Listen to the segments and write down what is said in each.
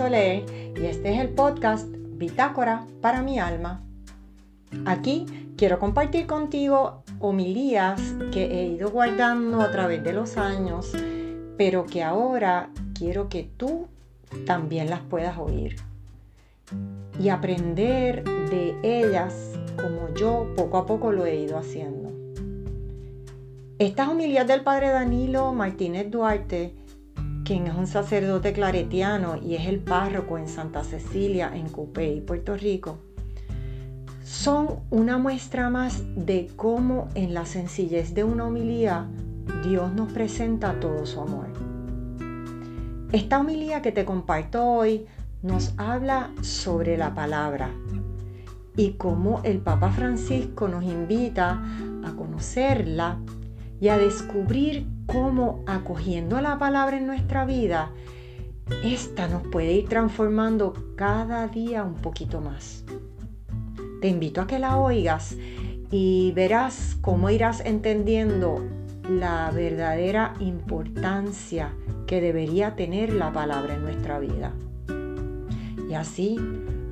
y este es el podcast Bitácora para mi alma. Aquí quiero compartir contigo homilías que he ido guardando a través de los años, pero que ahora quiero que tú también las puedas oír y aprender de ellas como yo poco a poco lo he ido haciendo. Estas homilías del padre Danilo Martínez Duarte quien es un sacerdote claretiano y es el párroco en Santa Cecilia, en Cupey, Puerto Rico, son una muestra más de cómo en la sencillez de una homilía Dios nos presenta todo su amor. Esta homilía que te comparto hoy nos habla sobre la palabra y cómo el Papa Francisco nos invita a conocerla y a descubrir cómo acogiendo la palabra en nuestra vida, esta nos puede ir transformando cada día un poquito más. Te invito a que la oigas y verás cómo irás entendiendo la verdadera importancia que debería tener la palabra en nuestra vida. Y así,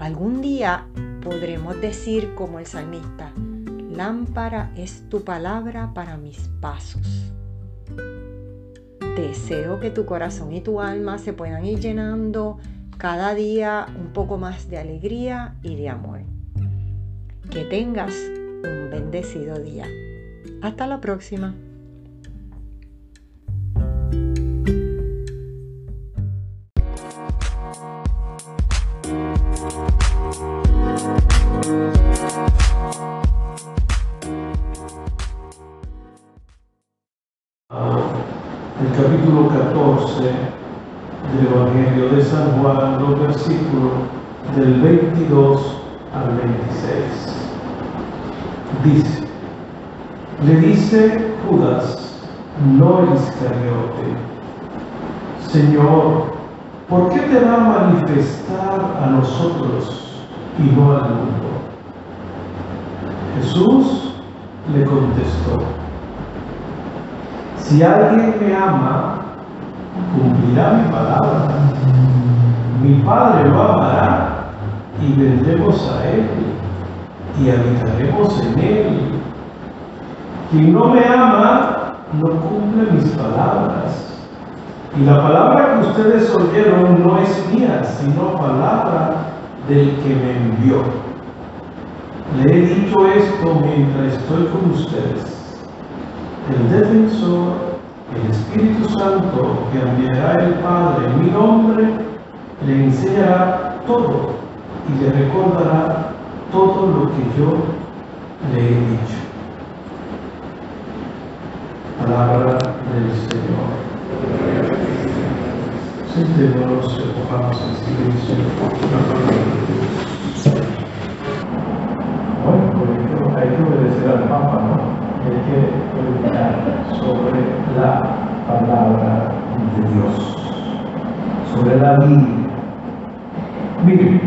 algún día podremos decir como el salmista, lámpara es tu palabra para mis pasos Deseo que tu corazón y tu alma se puedan ir llenando cada día un poco más de alegría y de amor. Que tengas un bendecido día. Hasta la próxima. Capítulo 14 del Evangelio de San Juan, los versículos del 22 al 26. Dice, le dice Judas, no el Iscariote, Señor, ¿por qué te va a manifestar a nosotros y no al mundo? Jesús le contestó, si alguien me ama, cumplirá mi palabra. Mi Padre lo amará y vendremos a Él y habitaremos en Él. Quien no me ama, no cumple mis palabras. Y la palabra que ustedes oyeron no es mía, sino palabra del que me envió. Le he dicho esto mientras estoy con ustedes el defensor, el Espíritu Santo que enviará el Padre en mi nombre, le enseñará todo y le recordará todo lo que yo le he dicho. Palabra del Señor. Sentémonos, ocupamos en silencio Bueno, por hay que obedecer al Papa, ¿no? hay que sobre la palabra de Dios, sobre la vida. Miren,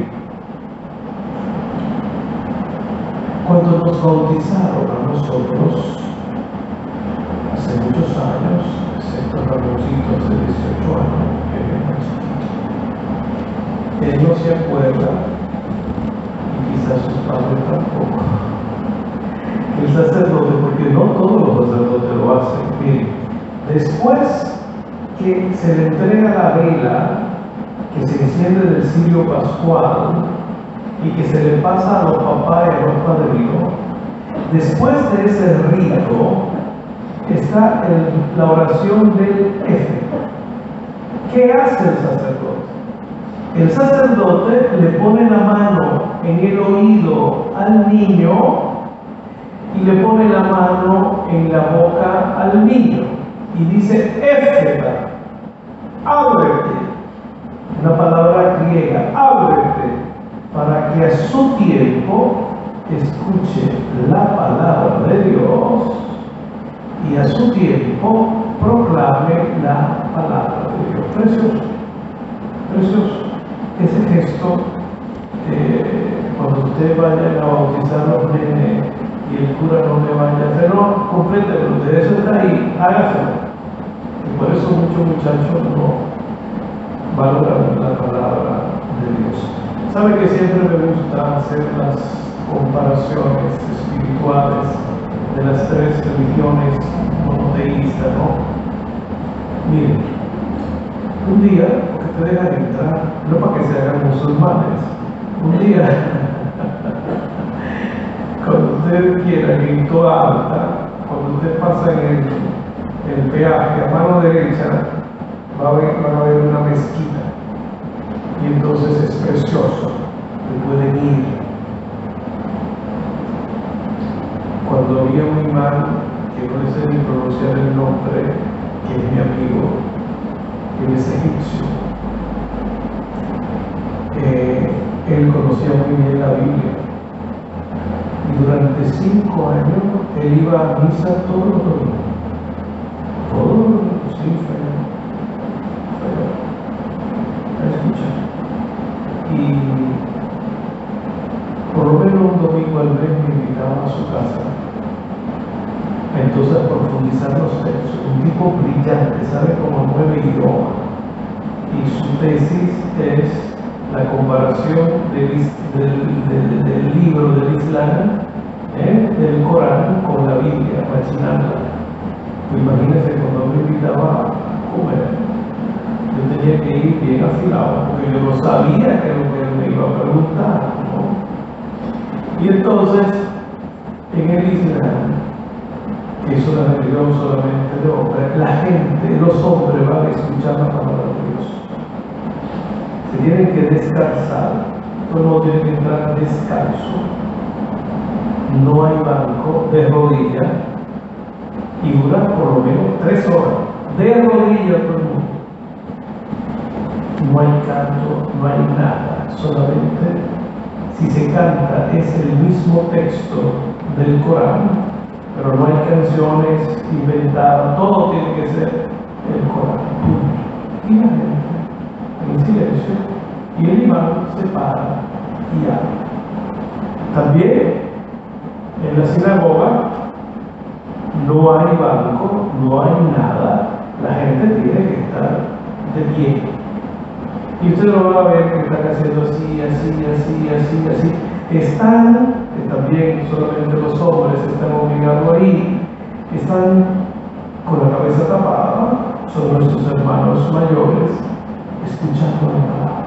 cuando nos bautizaron a nosotros, hace muchos años, excepto Ramoncitos de 18 años, que él no se acuerda y quizás sus padres tampoco el sacerdote, porque no todos los sacerdotes lo hacen. Miren, después que se le entrega la vela que se pascual y que se le pasa a los papás y a los padrinos, después de ese rito está la oración del F. ¿Qué hace el sacerdote? El sacerdote le pone la mano en el oído al niño y le pone la mano en la boca al niño y dice, Éfeta, ábrete, una palabra ábrete, para que a su tiempo escuche la palabra de Dios y a su tiempo proclame la palabra de Dios. Precioso, precioso. Ese gesto, cuando usted vaya a bautizar a los y el cura no me vaya a hacer, no, complételo, eso está ahí, hágaselo. Y por eso muchos muchachos no valoran la palabra de Dios. Sabe que siempre me gusta hacer las comparaciones espirituales de las tres religiones monoteístas, ¿no? Miren, un día, porque te dejan entrar, no para que se hagan musulmanes, un día, cuando usted quiera en toda alta, cuando usted pasa en el, el peaje a mano derecha, va a ver, van a ver una mezquita. Entonces es precioso, y pueden ir. Cuando había un imán, que no sé pronunciar el nombre, que es mi amigo, él es egipcio, eh, él conocía muy bien la Biblia. Y durante cinco años él iba a misa todos los domingos. Todos los domingos, sí, fue a escuchar. Y por lo menos un domingo al mes me invitaba a su casa. Entonces profundizar los textos. Un tipo brillante, sabe como nueve idiomas. Y su tesis es la comparación del, libro del Islam, ¿eh? del Corán, con la Biblia, machinándola. Pues cuando me invitaba a comer, yo tenía que ir bien afilado, porque yo no sabía qué es lo que me iba a preguntar. ¿no? Y entonces, en el Islam, que es una religión solamente de hombres, la gente, los hombres van a escuchar la palabra de Dios. Se tienen que descansar, todo mundo tiene que entrar descalzo, no hay banco de rodillas y dura por lo menos tres horas de rodillas todo el mundo. No hay canto, no hay nada, solamente si se canta es el mismo texto del Corán, pero no hay canciones inventadas, todo tiene que ser el Corán. Y la gente en silencio y el imán se para y habla. También en la sinagoga no hay banco, no hay nada, la gente tiene que estar de pie. Y usted lo va a ver que están haciendo así, así, así, así, así. Están, que también solamente los hombres están obligados a ir, están con la cabeza tapada, son nuestros hermanos mayores, escuchando la palabra.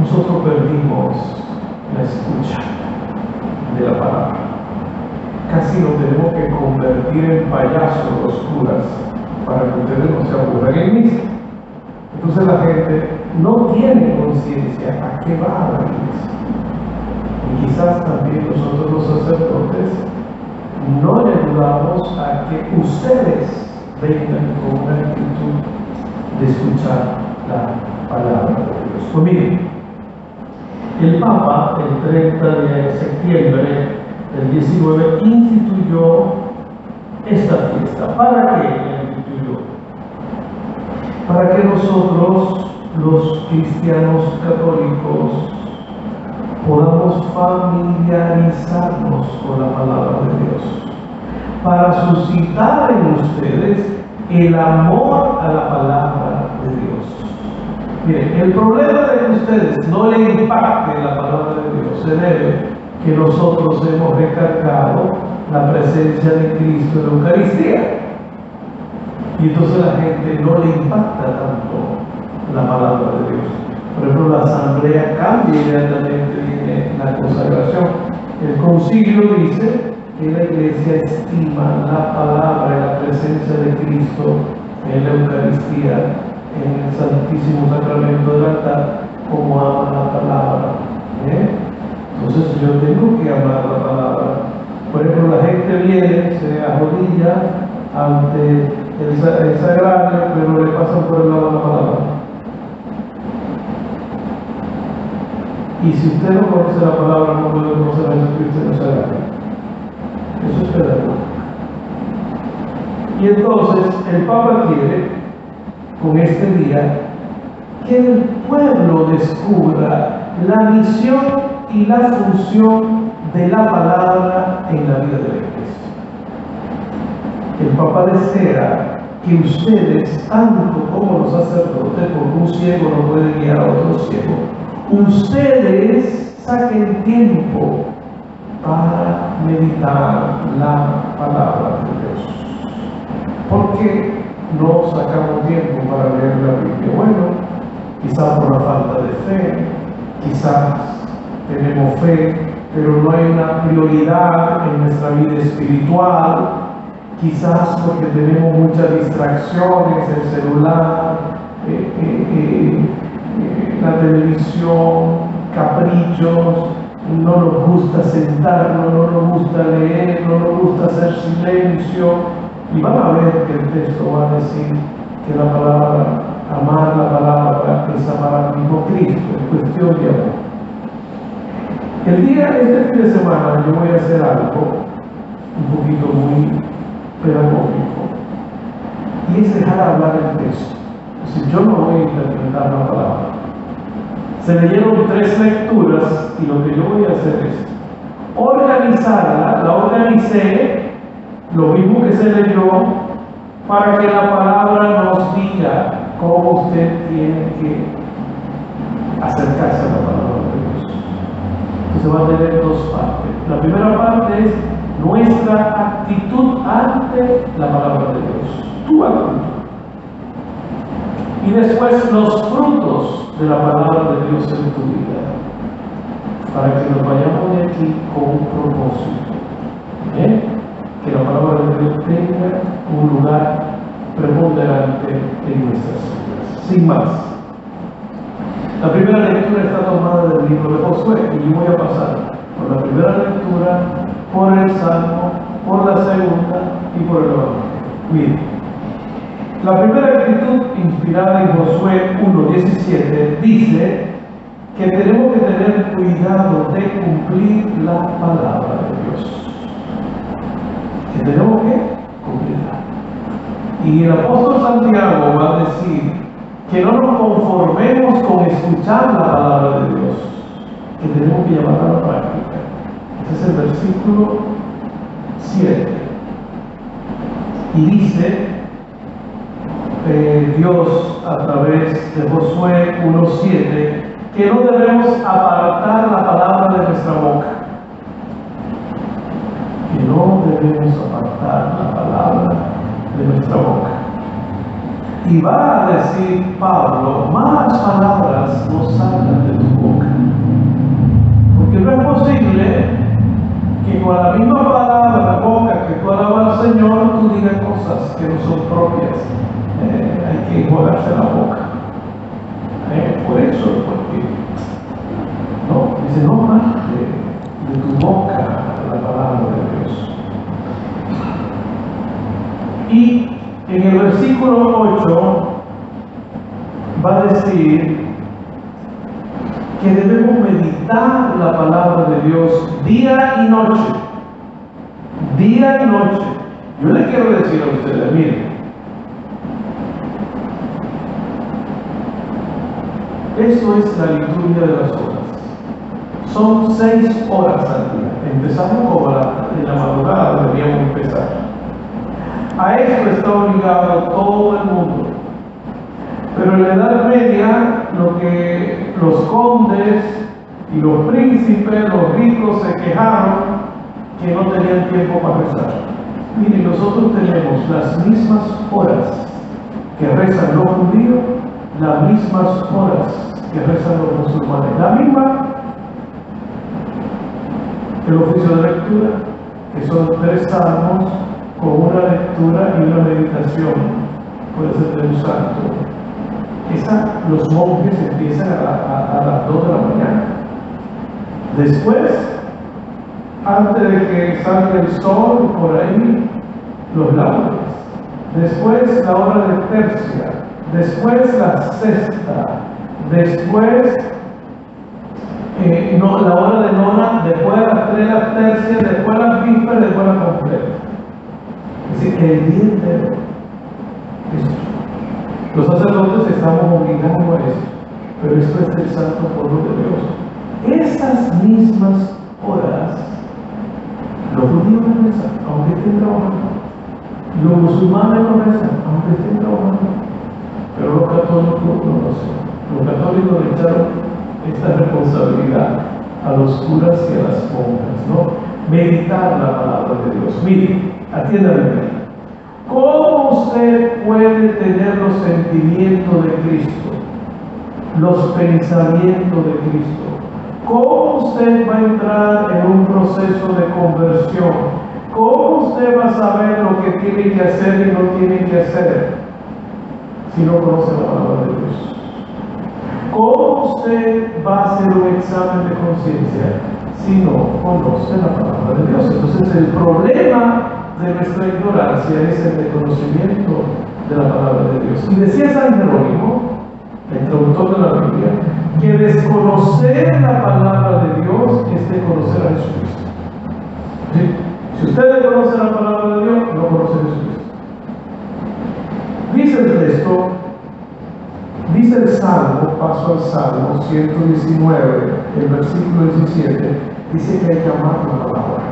Nosotros perdimos la escucha de la palabra. Casi nos tenemos que convertir en payasos los curas para que ustedes no se aburran en misa. Entonces la gente no tiene conciencia a qué va la iglesia. Y quizás también nosotros los sacerdotes no le ayudamos a que ustedes vengan con una actitud de escuchar la palabra de Dios. Pues el Papa el 30 de septiembre del 19 instituyó esta fiesta. ¿Para instituyó? Para que nosotros, los cristianos católicos, podamos familiarizarnos con la palabra de Dios, para suscitar en ustedes el amor a la palabra de Dios. Miren, el problema de que ustedes no le impacte la palabra de Dios se debe que nosotros hemos recargado la presencia de Cristo en la Eucaristía. Y entonces la gente no le impacta tanto la palabra de Dios. Por ejemplo, la asamblea cambia inmediatamente viene la consagración. El concilio dice que la iglesia estima la palabra y la presencia de Cristo en la Eucaristía, en el Santísimo Sacramento del altar, como ama la palabra. ¿eh? Entonces yo tengo que amar la palabra. Por ejemplo, la gente viene, se arrodilla ante el sagrario, pero le pasan por el lado la palabra. Y si usted no conoce la palabra, no puede conocer a Jesucristo en sagrario. Eso es pedagógico. Y entonces el Papa quiere, con este día, que el pueblo descubra la misión y la función de la palabra en la vida de la El Papa desea que ustedes, tanto como los sacerdotes, porque un ciego no puede guiar a otro ciego, ustedes saquen tiempo para meditar la palabra de Dios. ¿Por qué no sacamos tiempo para leer la Biblia? Bueno, quizás por la falta de fe, quizás tenemos fe, pero no hay una prioridad en nuestra vida espiritual, quizás porque tenemos muchas distracciones, el celular, eh, eh, eh, la televisión, caprichos, no nos gusta sentarnos, no nos gusta leer, no nos gusta hacer silencio. Y van a ver que el texto va a decir que la palabra, amar la palabra, es amar al mismo Cristo, es cuestión de amor. El día, este fin de semana, yo voy a hacer algo un poquito muy y es dejar hablar el texto. Yo no voy a interpretar la palabra. Se leyeron tres lecturas y lo que yo voy a hacer es organizarla, la organicé, lo mismo que se leyó, para que la palabra nos diga cómo usted tiene que acercarse a la palabra de Dios. Entonces va a tener dos partes. La primera parte es nuestra actitud ante la palabra de Dios. Tu actitud y después los frutos de la palabra de Dios en tu vida, para que nos vayamos de aquí con un propósito. ¿eh? Que la palabra de Dios tenga un lugar preponderante en nuestras vidas. Sin más. La primera lectura está tomada del libro de Josué y yo voy a pasar por la primera lectura, por el Salmo, por la segunda y por el Evangelio. La primera actitud inspirada en Josué 1.17 dice que tenemos que tener cuidado de cumplir la palabra de Dios. Que tenemos que cumplirla. Y el apóstol Santiago va a decir que no nos conformemos con escuchar la palabra de Dios, que tenemos que llevarla a la práctica. Ese es el versículo 7. Y dice, Dios a través de Josué 1.7 que no debemos apartar la palabra de nuestra boca. Que no debemos apartar la palabra de nuestra boca. Y va a decir Pablo, más palabras no salgan de tu boca. Porque no es con la misma palabra la boca que tú alabas al Señor, tú digas cosas que no son propias eh, hay que enjuagarse la boca. Eh, por eso, porque no, dice, no de, de tu boca la palabra de Dios. Y en el versículo 8 va a decir que debemos meditar la palabra de Dios día y noche. Día y noche. Yo le quiero decir a ustedes, miren, Eso es la liturgia de las horas. Son seis horas al día. Empezamos como en la madrugada, deberíamos empezar. A esto está obligado todo el mundo. Pero en la Edad Media, lo que los condes y los príncipes, los ricos, se quejaron que no tenían tiempo para rezar. Miren, nosotros tenemos las mismas horas que rezan los judíos las mismas horas que rezan los musulmanes. La misma, el oficio de lectura, que son tres salmos con una lectura y una meditación, puede ser de un santo. Esa, los monjes empiezan a, a las 2 de la mañana. Después, antes de que salga el sol, por ahí, los laudes. Después, la hora de tercia después la sexta, después eh, la hora de nona, después las tres, las tercias, después las vísperas, después la completa. Es decir, el día entero. Los sacerdotes estamos obligando a eso, pero esto es el santo pueblo de Dios. Esas mismas horas, los judíos no rezan, aunque estén trabajando. Los musulmanes no rezan, aunque estén trabajando. Pero los católicos no lo hacen. Los católicos echaron esta responsabilidad a los curas y a las monjas, ¿no? Meditar la palabra de Dios. Mire, atiéndame. ¿Cómo usted puede tener los sentimientos de Cristo, los pensamientos de Cristo? ¿Cómo usted va a entrar en un proceso de conversión? ¿Cómo usted va a saber lo que tiene que hacer y no tiene que hacer si no conoce la palabra de Dios? ¿Cómo usted va a hacer un examen de conciencia si no conoce la palabra de Dios? Entonces el problema de nuestra ignorancia es el desconocimiento de la palabra de Dios. Y decía San Jerónimo, el traductor de la Biblia, que desconocer la palabra de Dios es desconocer a Jesucristo. Si usted desconoce la palabra de Dios, no conoce a Jesucristo. Dice el texto, dice el Salmo, paso al Salmo 119, el versículo 17, dice que hay que amar la palabra.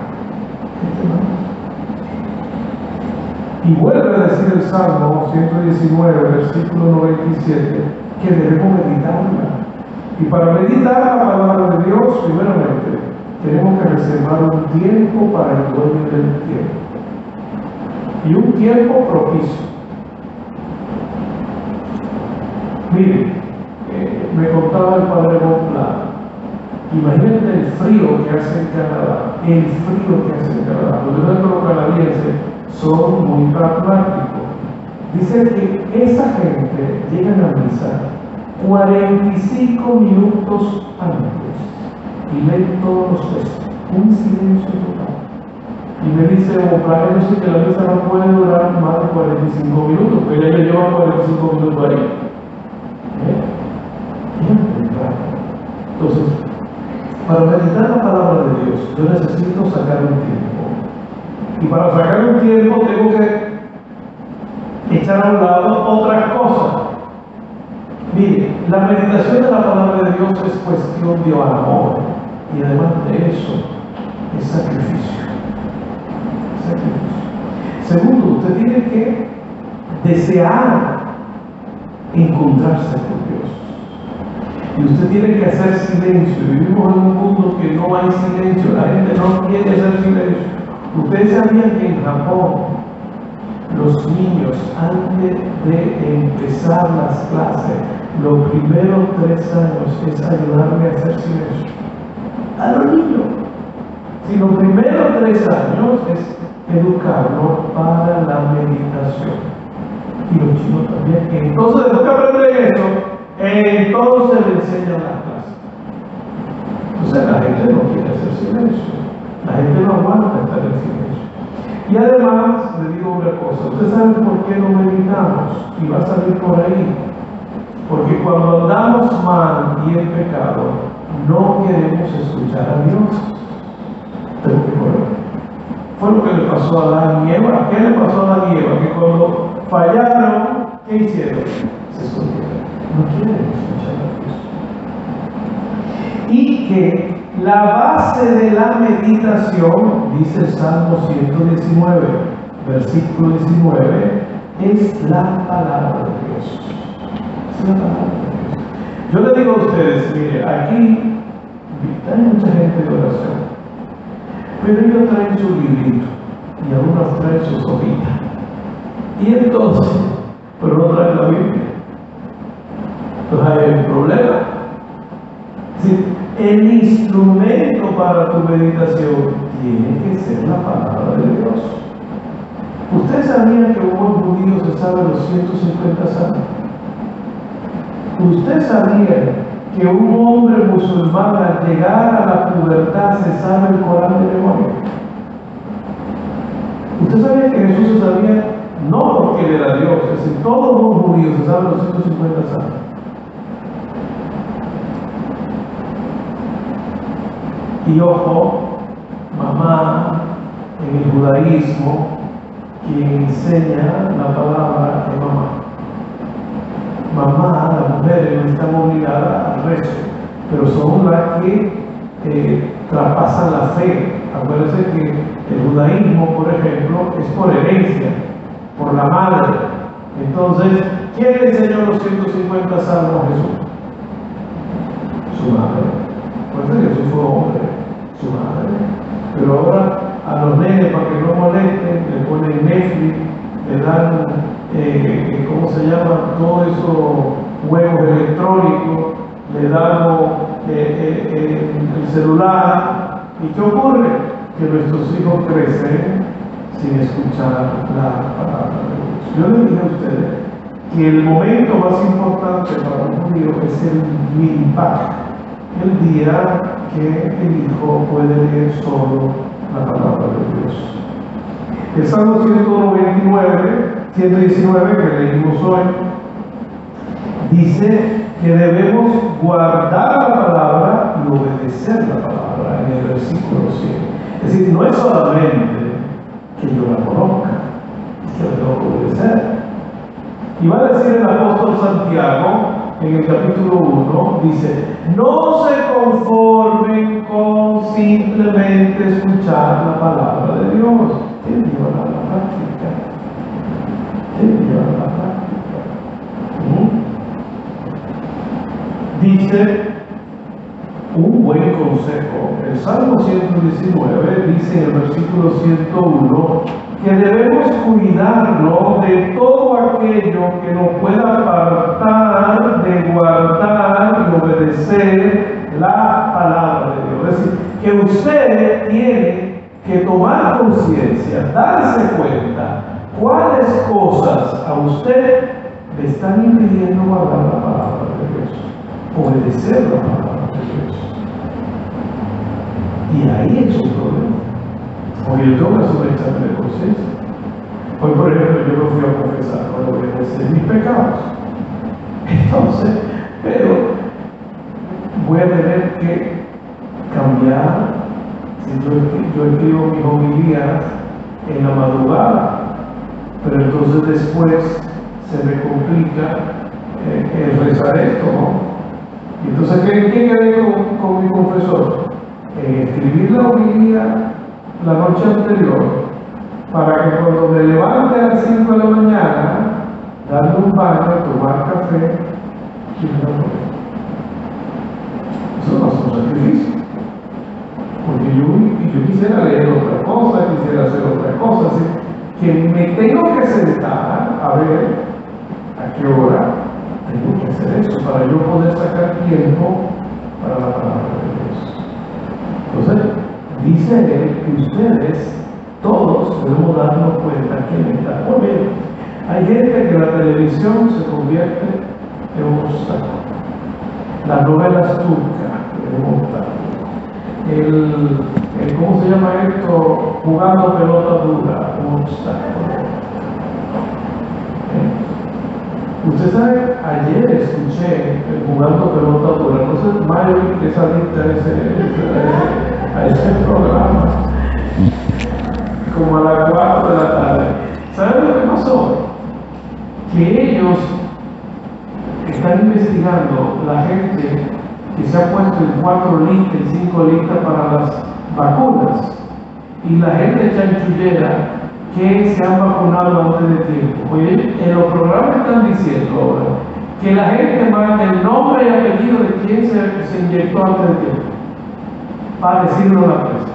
Y vuelve a decir el Salmo 119, versículo 97, que debemos meditarla. Y para meditar la palabra de Dios, primeramente, tenemos que reservar un tiempo para el dueño del tiempo. Y un tiempo propicio. Mire, eh, me contaba el padre Bonplan, imagínate el frío que hace en Canadá, el frío que hace en Canadá. Los los canadienses son muy pragmáticos. Dice que esa gente llega a misa 45 minutos antes y leen todos los textos, un silencio total. Y me dice, o para eso que la misa no puede durar más de 45 minutos, pero ella lleva 45 minutos ahí. ¿Eh? Entonces, para meditar la palabra de Dios, yo necesito sacar un tiempo. Y para sacar un tiempo tengo que echar a un lado otras cosas. Mire, la meditación de la palabra de Dios es cuestión de amor. Y además de eso, es sacrificio. sacrificio. Segundo, usted tiene que desear encontrarse con Dios. Y usted tiene que hacer silencio. Vivimos en un mundo que no hay silencio. La gente no quiere hacer silencio. Ustedes sabían que en Japón los niños antes de empezar las clases, los primeros tres años es ayudarme a hacer silencio. A los niños. Si los primeros tres años es educarlos para la meditación. Y los chicos también. Entonces, después que aprenden eso, entonces le enseñan las clases. Entonces la gente no quiere hacer silencio. La gente no aguanta estar en silencio. Y además, le digo una cosa, ¿usted sabe por qué no meditamos? Y va a salir por ahí. Porque cuando andamos mal y en pecado, no queremos escuchar a Dios. Fue lo que le pasó a Adán y Eva. ¿Qué le pasó a Adán y Eva? Que cuando fallaron, ¿qué hicieron? Se escondieron. No quieren escuchar a Dios. Y que la base de la meditación, dice el Salmo 119, versículo 19, es la palabra de Dios. Es la palabra de Dios. Yo le digo a ustedes, mire, aquí hay mucha gente de oración, pero ellos traen su librito y algunos traen su sopita. Y entonces, pero no traen la Biblia. Entonces hay un problema. El instrumento para tu meditación tiene que ser la palabra de Dios. ¿Usted sabía que un buen judío se sabe los 150 salmos? ¿Usted sabía que un hombre musulmán al llegar a la pubertad se sabe el Corán de memoria? ¿Usted sabía que Jesús se sabía no porque era Dios, es decir, todos los judíos se saben los 150 salmos? Y ojo, mamá en el judaísmo, quien enseña la palabra de mamá. Mamá, no están obligadas al rezo, pero son las que eh, traspasan la fe. Acuérdense que el judaísmo, por ejemplo, es por herencia, por la madre. Entonces, ¿quién le enseñó los 150 salmos a Jesús? Su madre. Pues Jesús fue hombre, su madre. Pero ahora a los nenes, para que no molesten, le ponen Netflix, le dan, eh, ¿cómo se llama? Todo eso, juegos electrónicos, le damos eh, eh, el celular. ¿Y qué ocurre? Que nuestros hijos crecen sin escuchar la palabra de Dios. Yo les dije a ustedes que el momento más importante para un judío es el Milpach, el día que el hijo puede leer solo la palabra de Dios. El Salmo 199, 119 que leímos hoy, dice que debemos guardar la palabra y obedecer la palabra en el versículo 100. Es decir, no es solamente que yo la conozca, la tengo que obedecer. Y va a decir el apóstol Santiago en el capítulo 1, dice, no se conformen con simplemente escuchar la palabra de Dios, que llevar a la práctica. Que llevar a la práctica. ¿Mm? Dice un buen consejo. El Salmo 119 dice en el versículo 101 que debemos cuidarnos de todo aquello que nos pueda apartar de guardar y obedecer la palabra de Dios. Es decir, que usted tiene que tomar conciencia, darse cuenta cuáles cosas a usted le están impidiendo guardar la palabra obedecer la palabra de Dios. Y ahí es un problema. Porque yo hacer un examen de conciencia. Hoy, por ejemplo, yo me fui a confesar cuando obedecer mis pecados. Entonces, pero voy a tener que cambiar. Si yo, yo escribo mis homilías en la madrugada, pero entonces después se me complica eh, el rezar esto, ¿no? Entonces, ¿qué, qué quedé con, mi confesor? En escribir la homilía la noche anterior para que cuando me levante a las 5 de la mañana, darle un baño, tomar café y Eso no es un sacrificio. Porque yo, yo quisiera leer otra cosa, quisiera hacer otra cosa, así que me tengo que sentar a ver a qué hora tengo que para yo poder sacar tiempo para la palabra de Dios. Entonces, dice él que ustedes, todos, debemos darnos cuenta que me está bien. Hay gente que la televisión se convierte en un obstáculo. Las novelas turcas, un obstáculo. El, el, ¿cómo se llama esto? Jugando pelota dura, un obstáculo. ¿Eh? Usted sabe, ayer escuché el jugando pelota dura, no sé, Mario, que es adicta a ese, programa, como a las 4 de la tarde. ¿Saben lo que pasó? Que ellos están investigando la gente que se ha puesto en 4 listas, en 5 listas para las vacunas. Y la gente chanchullera que se han vacunado antes de tiempo. Oye, en los programas están diciendo ahora que la gente manda el nombre y apellido de quien se, inyectó antes de tiempo para decirlo a la prensa.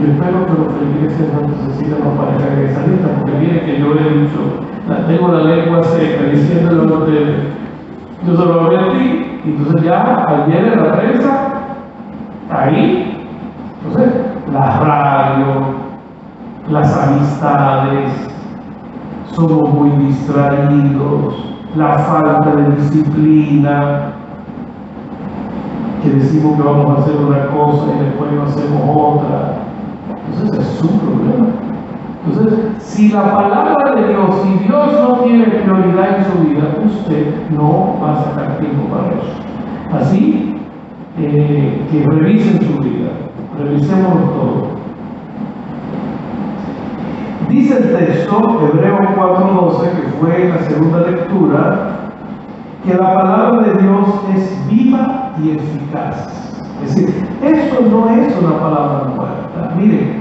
Yo espero que los feligreses Santa Cecilia no aparezcan en esa lista, porque miren que yo le he dicho, tengo la lengua seca diciéndolo a ustedes. Yo se lo hablé a ti, y entonces ya ayer en la prensa, ahí, entonces, la radio, las somos muy distraídos, la falta de disciplina, que decimos que vamos a hacer una cosa y después no hacemos otra. Entonces es su problema. Entonces, si la palabra de Dios, si Dios no tiene prioridad en su vida, usted no va a sacar tiempo para eso. Así eh, que revisen su vida, revisemos todo. Dice el texto, Hebreo 4.12, que fue la segunda lectura, que la palabra de Dios es viva y eficaz. Es decir, eso no es una palabra muerta. Mire,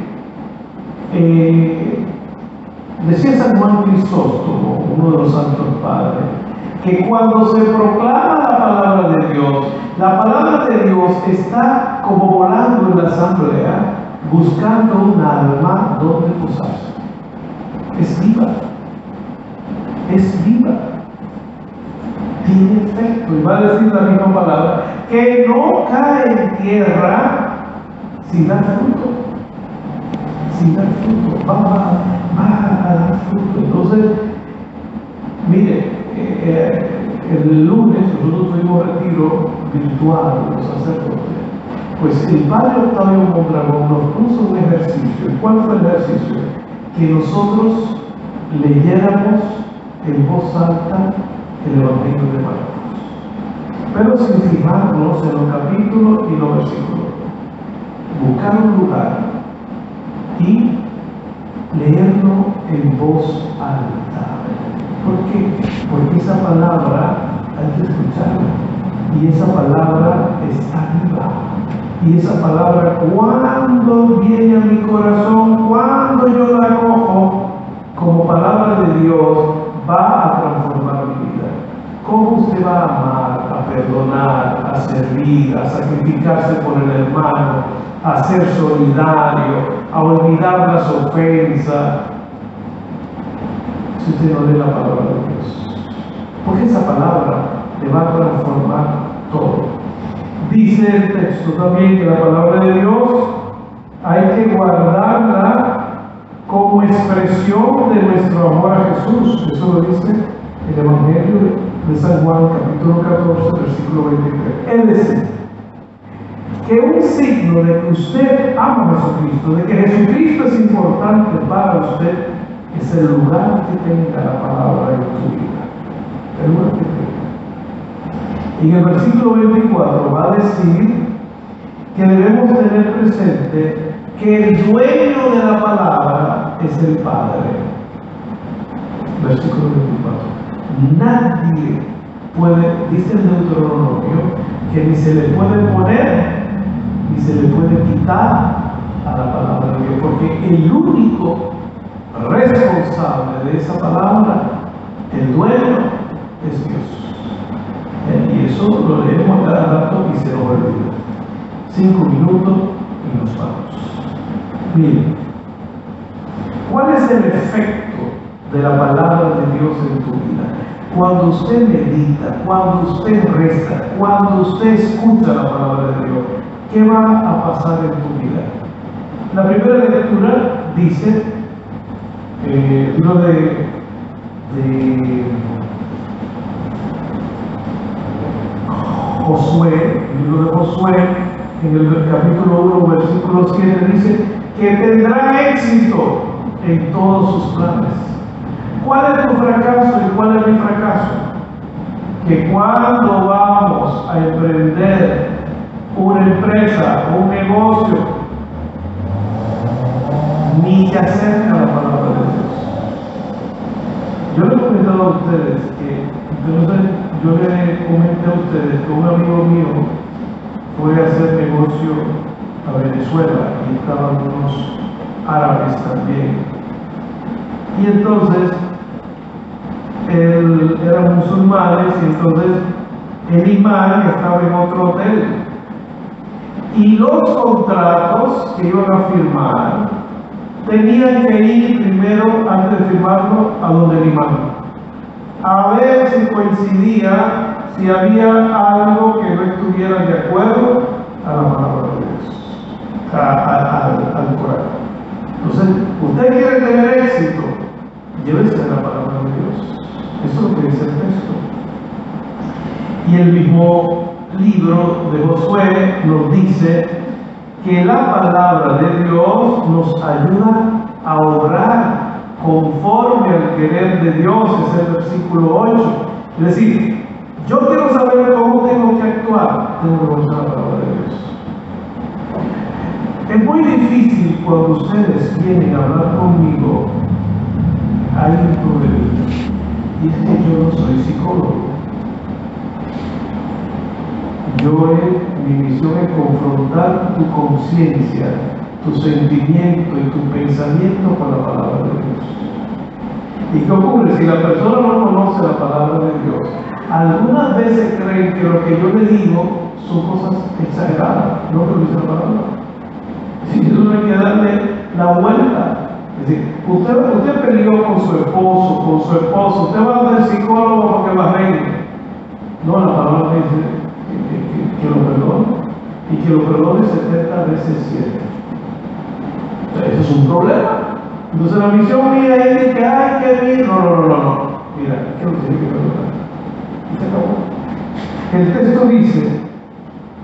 eh, Decía San Juan Crisóstomo, uno de los santos padres, que cuando se proclama la palabra de Dios, la palabra de Dios está como volando en la asamblea, buscando un alma donde posarse. Es viva, es viva, tiene efecto, y va a decir la misma palabra, que no cae en tierra sin dar fruto, sin dar fruto, va, va, a dar fruto. Entonces, mire, eh, el lunes nosotros tuvimos retiro virtual los sacerdotes. Pues el padre Octavio Mondragón nos puso un ejercicio. ¿Y cuál fue el ejercicio? Que nosotros leyéramos en voz alta el Evangelio de Marcos. Pero sin fijarnos en los capítulos y los versículos. Buscar un lugar y leerlo en voz alta. ¿Por qué? Porque esa palabra hay que escucharla. Y esa palabra está viva. Y esa palabra cuando viene a mi corazón, cuando yo la cojo como palabra de Dios, va a transformar mi vida. ¿Cómo usted va a amar, a perdonar, a servir, a sacrificarse por el hermano, a ser solidario, a olvidar las ofensas, si usted no lee la palabra de Dios. Porque esa palabra te va a transformar todo. Dice el texto también que la palabra de Dios hay que guardarla como expresión de nuestro amor a Jesús. Eso lo dice el Evangelio de San Juan, capítulo 14, versículo 23. Es decir, que un signo de que usted ama a Jesucristo, de que Jesucristo es importante para usted, es el lugar que tenga la palabra en tu vida. El lugar que tenga. Y en el versículo 24 va a decir que debemos tener presente que el dueño de la palabra es el Padre. Versículo 24. Nadie puede, dice el Deuteronomio, que ni se le puede poner ni se le puede quitar a la palabra de Dios, porque el único responsable de esa palabra, el dueño, es Dios. Y eso lo leemos cada rato y se nos olvida. Cinco minutos y nos vamos. Miren, ¿cuál es el efecto de la palabra de Dios en tu vida? Cuando usted medita, cuando usted reza, cuando usted escucha la palabra de Dios, ¿qué va a pasar en tu vida? La primera lectura dice eh, libro de, de Josué, el libro de Josué, en el capítulo 1, versículo 7, dice que tendrá éxito en todos sus planes. ¿Cuál es tu fracaso y cuál es mi fracaso? Que cuando vamos a emprender una empresa, un negocio, ni se acerca la palabra de Dios. Yo le he comentado a ustedes que, yo le comenté a ustedes que un amigo mío fue a hacer negocio a Venezuela y estaban unos árabes también. Y entonces, él era musulmanes y entonces el imán estaba en otro hotel. Y los contratos que iban a firmar tenían que ir primero, antes de firmarlo, a donde el imán. A ver si coincidía, si había algo que no estuviera de acuerdo a la palabra de Dios, al Corán. Entonces, usted quiere tener éxito, llévese la palabra de Dios. Eso es lo que dice el texto. Y el mismo libro de Josué nos dice que la palabra de Dios nos ayuda a obrar conforme al querer de Dios, es el versículo 8. Es decir, yo quiero saber cómo tengo que actuar, tengo que conocer la palabra de Dios. Es muy difícil cuando ustedes vienen a hablar conmigo, hay un problema, y es que yo no soy psicólogo. Yo he, mi misión es confrontar tu conciencia, tu sentimiento y tu pensamiento con la palabra de Dios. ¿Y qué ocurre? Si la persona no conoce la palabra de Dios, algunas veces creen que lo que yo le digo son cosas exageradas, no lo dice la palabra. Si eso hay que darle la vuelta. Es decir, usted, usted peleó con su esposo, con su esposo, usted va a al psicólogo porque va a reír. No, la palabra dice que, que, lo perdone y que lo perdone 70 veces 7. O sea, eso es un problema. Entonces la misión mía es que, ay, que bien. No, no, no, no. Mira, ¿qué lo que? Y se acabó. El texto dice,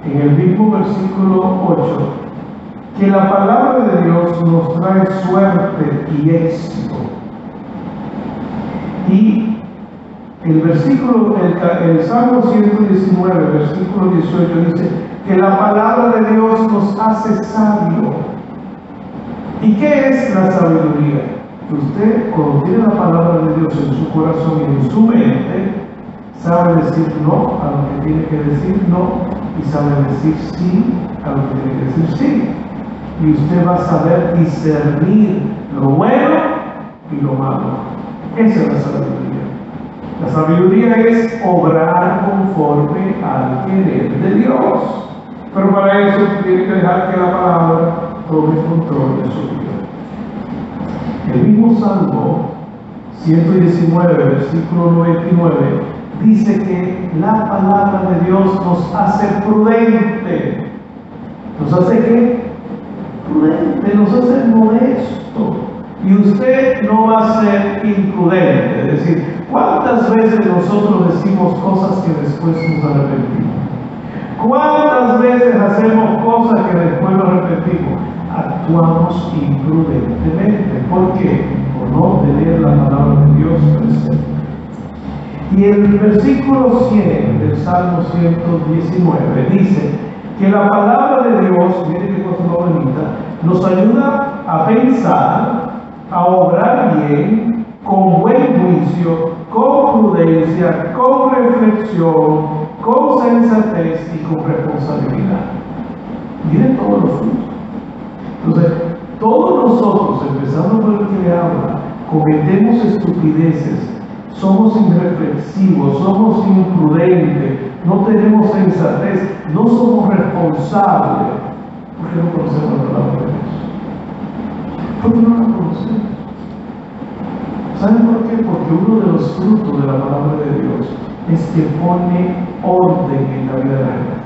en el mismo versículo 8, que la palabra de Dios nos trae suerte y éxito. Y el versículo, el, el Salmo 119, versículo 18 dice que la palabra de Dios nos hace sabio ¿Y qué es la sabiduría? Que usted, cuando tiene la palabra de Dios en su corazón y en su mente, sabe decir no a lo que tiene que decir no y sabe decir sí a lo que tiene que decir sí. Y usted va a saber discernir lo bueno y lo malo. Esa es la sabiduría. La sabiduría es obrar conforme al querer de Dios. Pero para eso tiene que dejar que la palabra tome control de su vida. El mismo Salmo 119, versículo 99, dice que la palabra de Dios nos hace prudente. ¿Nos hace qué? Prudente, nos hace modesto. Y usted no va a ser imprudente. Es decir, ¿cuántas veces nosotros decimos cosas que después nos arrepentimos? ¿Cuántas veces hacemos cosas que después nos arrepentimos? Actuamos imprudentemente. ¿Por qué? Por no tener la palabra de Dios presente. Y el versículo 100 del Salmo 119 dice que la palabra de Dios, miren qué cosa bonita, nos ayuda a pensar, a obrar bien, con buen juicio, con prudencia, con reflexión, con sensatez y con responsabilidad. Miren todos los frutos. Entonces, todos nosotros, empezando por el que le habla, cometemos estupideces, somos irreflexivos, somos imprudentes, no tenemos sensatez, no somos responsables, porque no conocemos la palabra de Dios. Porque no la conocemos. ¿Saben por qué? Porque uno de los frutos de la palabra de Dios es que pone orden en la vida de la gente.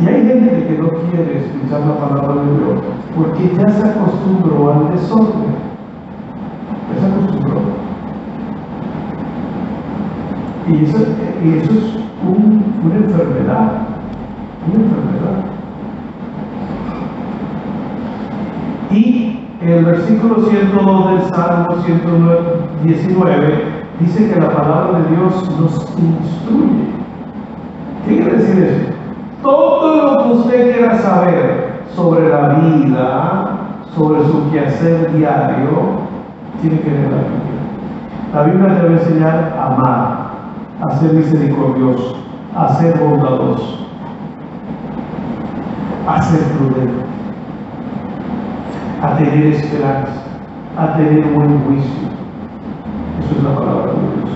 Y hay gente que no quiere escuchar la palabra de Dios porque ya se acostumbró al desorden. Ya se acostumbró. Y eso, es una enfermedad. Una enfermedad. Y el versículo 102 del Salmo 119 dice que la palabra de Dios nos instruye. ¿Qué quiere decir eso? Todo lo que usted quiera saber sobre la vida, sobre su quehacer diario, tiene que leer la Biblia. La Biblia te va a enseñar a amar, a ser misericordioso, a ser bondadoso, a ser prudente, a tener esperanza, a tener buen juicio. Eso es la palabra de Dios.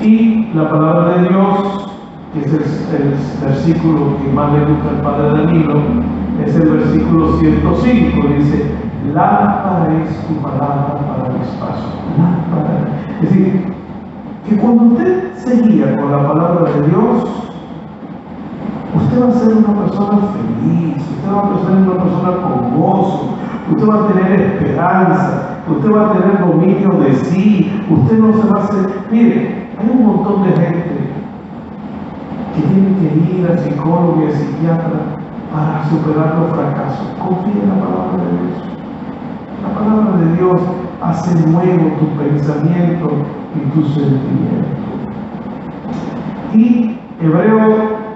Y la palabra de Dios que es el, versículo que más le gusta al padre Danilo, es el versículo 105, dice, lámpara es tu palabra para mis pasos. Lámpara. Es decir, que cuando usted se guía con la palabra de Dios, usted va a ser una persona feliz, usted va a ser una persona con gozo, usted va a tener esperanza, usted va a tener dominio de sí, usted no se va a hacer... Mire, hay un montón de gente que tiene que ir al psicólogo y al psiquiatra para superar los fracasos. Confía en la palabra de Dios. La palabra de Dios hace nuevo tu pensamiento y tu sentimiento. Y Hebreo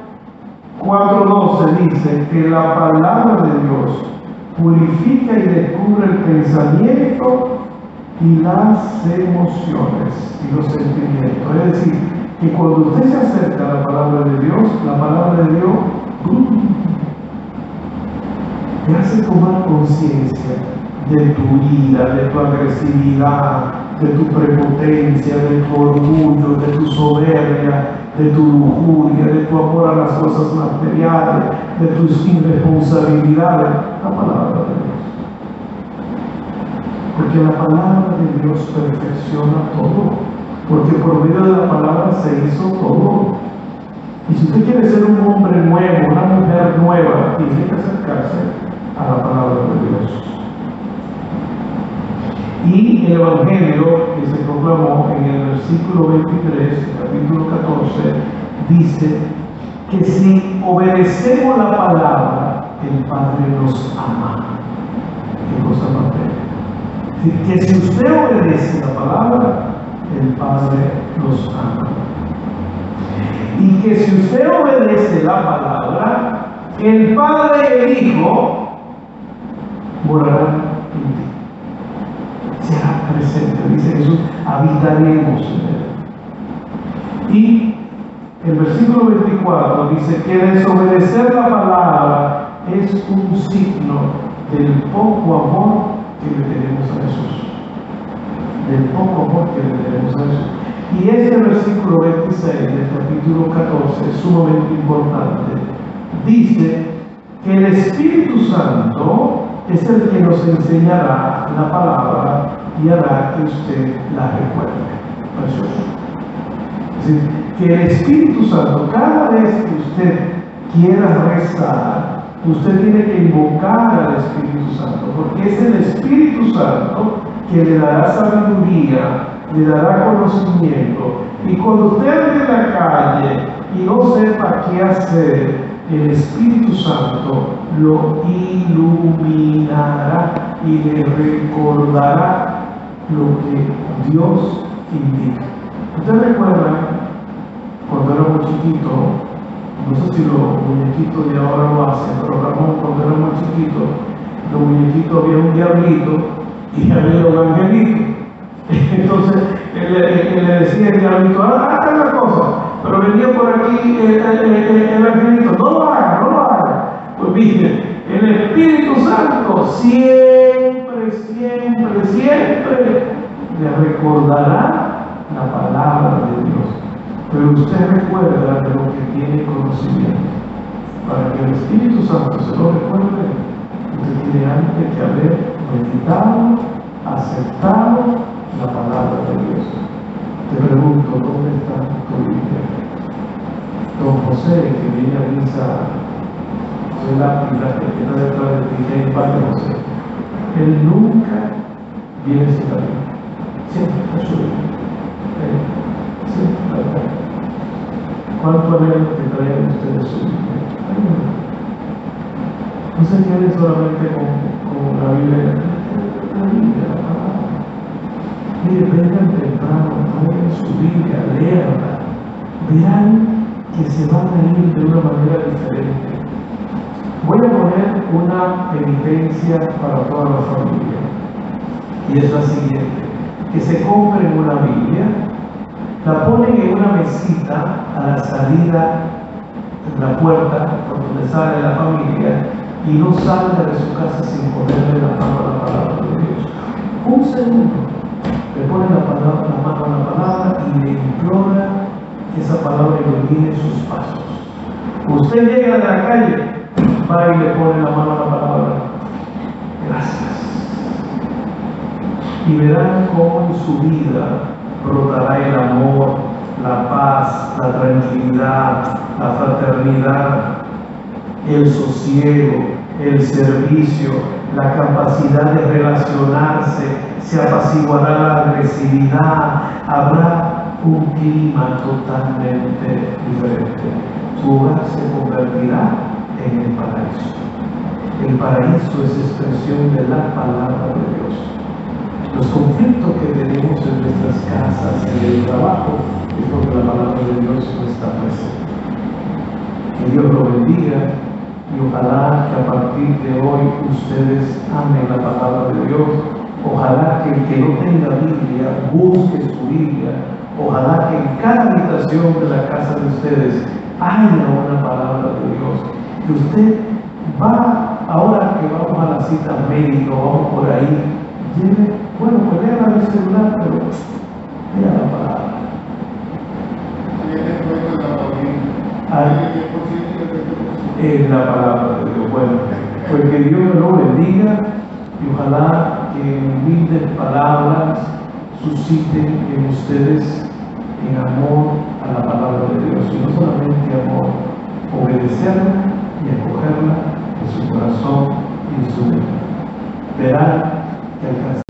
4.12 dice que la palabra de Dios purifica y descubre el pensamiento y las emociones y los sentimientos. Es decir, que cuando usted se acerca a la palabra de Dios, la palabra de Dios te hace tomar conciencia de tu ira, de tu agresividad, de tu prepotencia, de tu orgullo, de tu soberbia, de tu lujuria, de tu amor a las cosas materiales, de tus irresponsabilidades. La palabra de Dios. Porque la palabra de Dios perfecciona todo. Porque por medio de la palabra se hizo todo. Y si usted quiere ser un hombre nuevo, una mujer nueva, tiene que acercarse a la palabra de Dios. Y el Evangelio que se proclamó en el versículo 23, capítulo 14, dice que si obedecemos la palabra, el Padre nos ama. Qué cosa más bella. Que si usted obedece la palabra, el Padre nos ama. Y que si usted obedece la palabra, el Padre y el Hijo morarán en ti será presente, dice Jesús, habitaremos en él. Y el versículo 24 dice que desobedecer la palabra es un signo del poco amor que le tenemos a Jesús. Del poco amor que le tenemos a Jesús. Y este versículo 26 del capítulo 14 es sumamente importante. Dice que el Espíritu Santo es el que nos enseñará la palabra y hará que usted la recuerde. Precioso. Es decir, que el Espíritu Santo, cada vez que usted quiera rezar, usted tiene que invocar al Espíritu Santo, porque es el Espíritu Santo que le dará sabiduría, le dará conocimiento. Y cuando usted en la calle y no sepa qué hacer, el Espíritu Santo lo iluminará y le recordará lo que Dios indica. ¿Ustedes recuerdan cuando éramos chiquitos? No sé si los muñequitos de ahora lo hacen, pero Ramón, cuando éramos chiquitos, los muñequitos había un diablito y había un angelito. Entonces él, le decía al diablito, haz la cosa, pero venía por aquí el, el angelito, no lo haga, no lo haga. Pues mire, el Espíritu Santo siempre, siempre, siempre le recordará la palabra de Dios. Pero usted recuerda de lo que tiene conocimiento. Para que el Espíritu Santo se lo recuerde, usted tiene antes que haber meditado, aceptado la palabra de Dios. Te pregunto, ¿dónde está tu Biblia? Don José, que viene a misa soy la que está detrás de ti, que es Padre José. Él nunca viene sin la vida. Siempre está su vida. Siempre la trae. ¿Cuánto anhelo que traen ustedes su vida? No se queden solamente con, con la Biblia, la Biblia. Mire, vengan temprano, traigan su Biblia, léanla. Vean que se van a ir de una manera diferente Voy a poner una penitencia para toda la familia. Y es la siguiente. Que se compren una Biblia, la ponen en una mesita a la salida de la puerta por donde sale la familia y no salga de su casa sin ponerle la mano a la palabra de Dios. Un segundo. Le pone la, mano a la palabra y le implora esa palabra ilumine sus pasos. Usted llega de la calle, va y le pone la mano a la palabra. Gracias. Y verán cómo en su vida brotará el amor, la paz, la tranquilidad, la fraternidad, el sosiego, el servicio, la capacidad de relacionarse, se apaciguará la agresividad, habrá un clima totalmente diferente. Tu hogar se convertirá en el paraíso. El paraíso es expresión de la palabra de Dios. Los conflictos que tenemos en nuestras casas, en el trabajo, es porque la palabra de Dios no está presente. Que Dios lo bendiga y ojalá que a partir de hoy ustedes amen la palabra de Dios. Ojalá que el que no tenga Biblia busque su Biblia. Ojalá que en cada habitación de la casa de ustedes haya una palabra de Dios que usted va, ahora que vamos a la cita médica o vamos por ahí, lleve, bueno, pues lea el celular, pero lea la palabra. En la palabra de Dios. Bueno, pues que Dios lo bendiga y ojalá que humildes palabras susciten en ustedes en amor a la palabra de Dios y no solamente amor, obedecerla y acogerla en su corazón y en su mente. Verán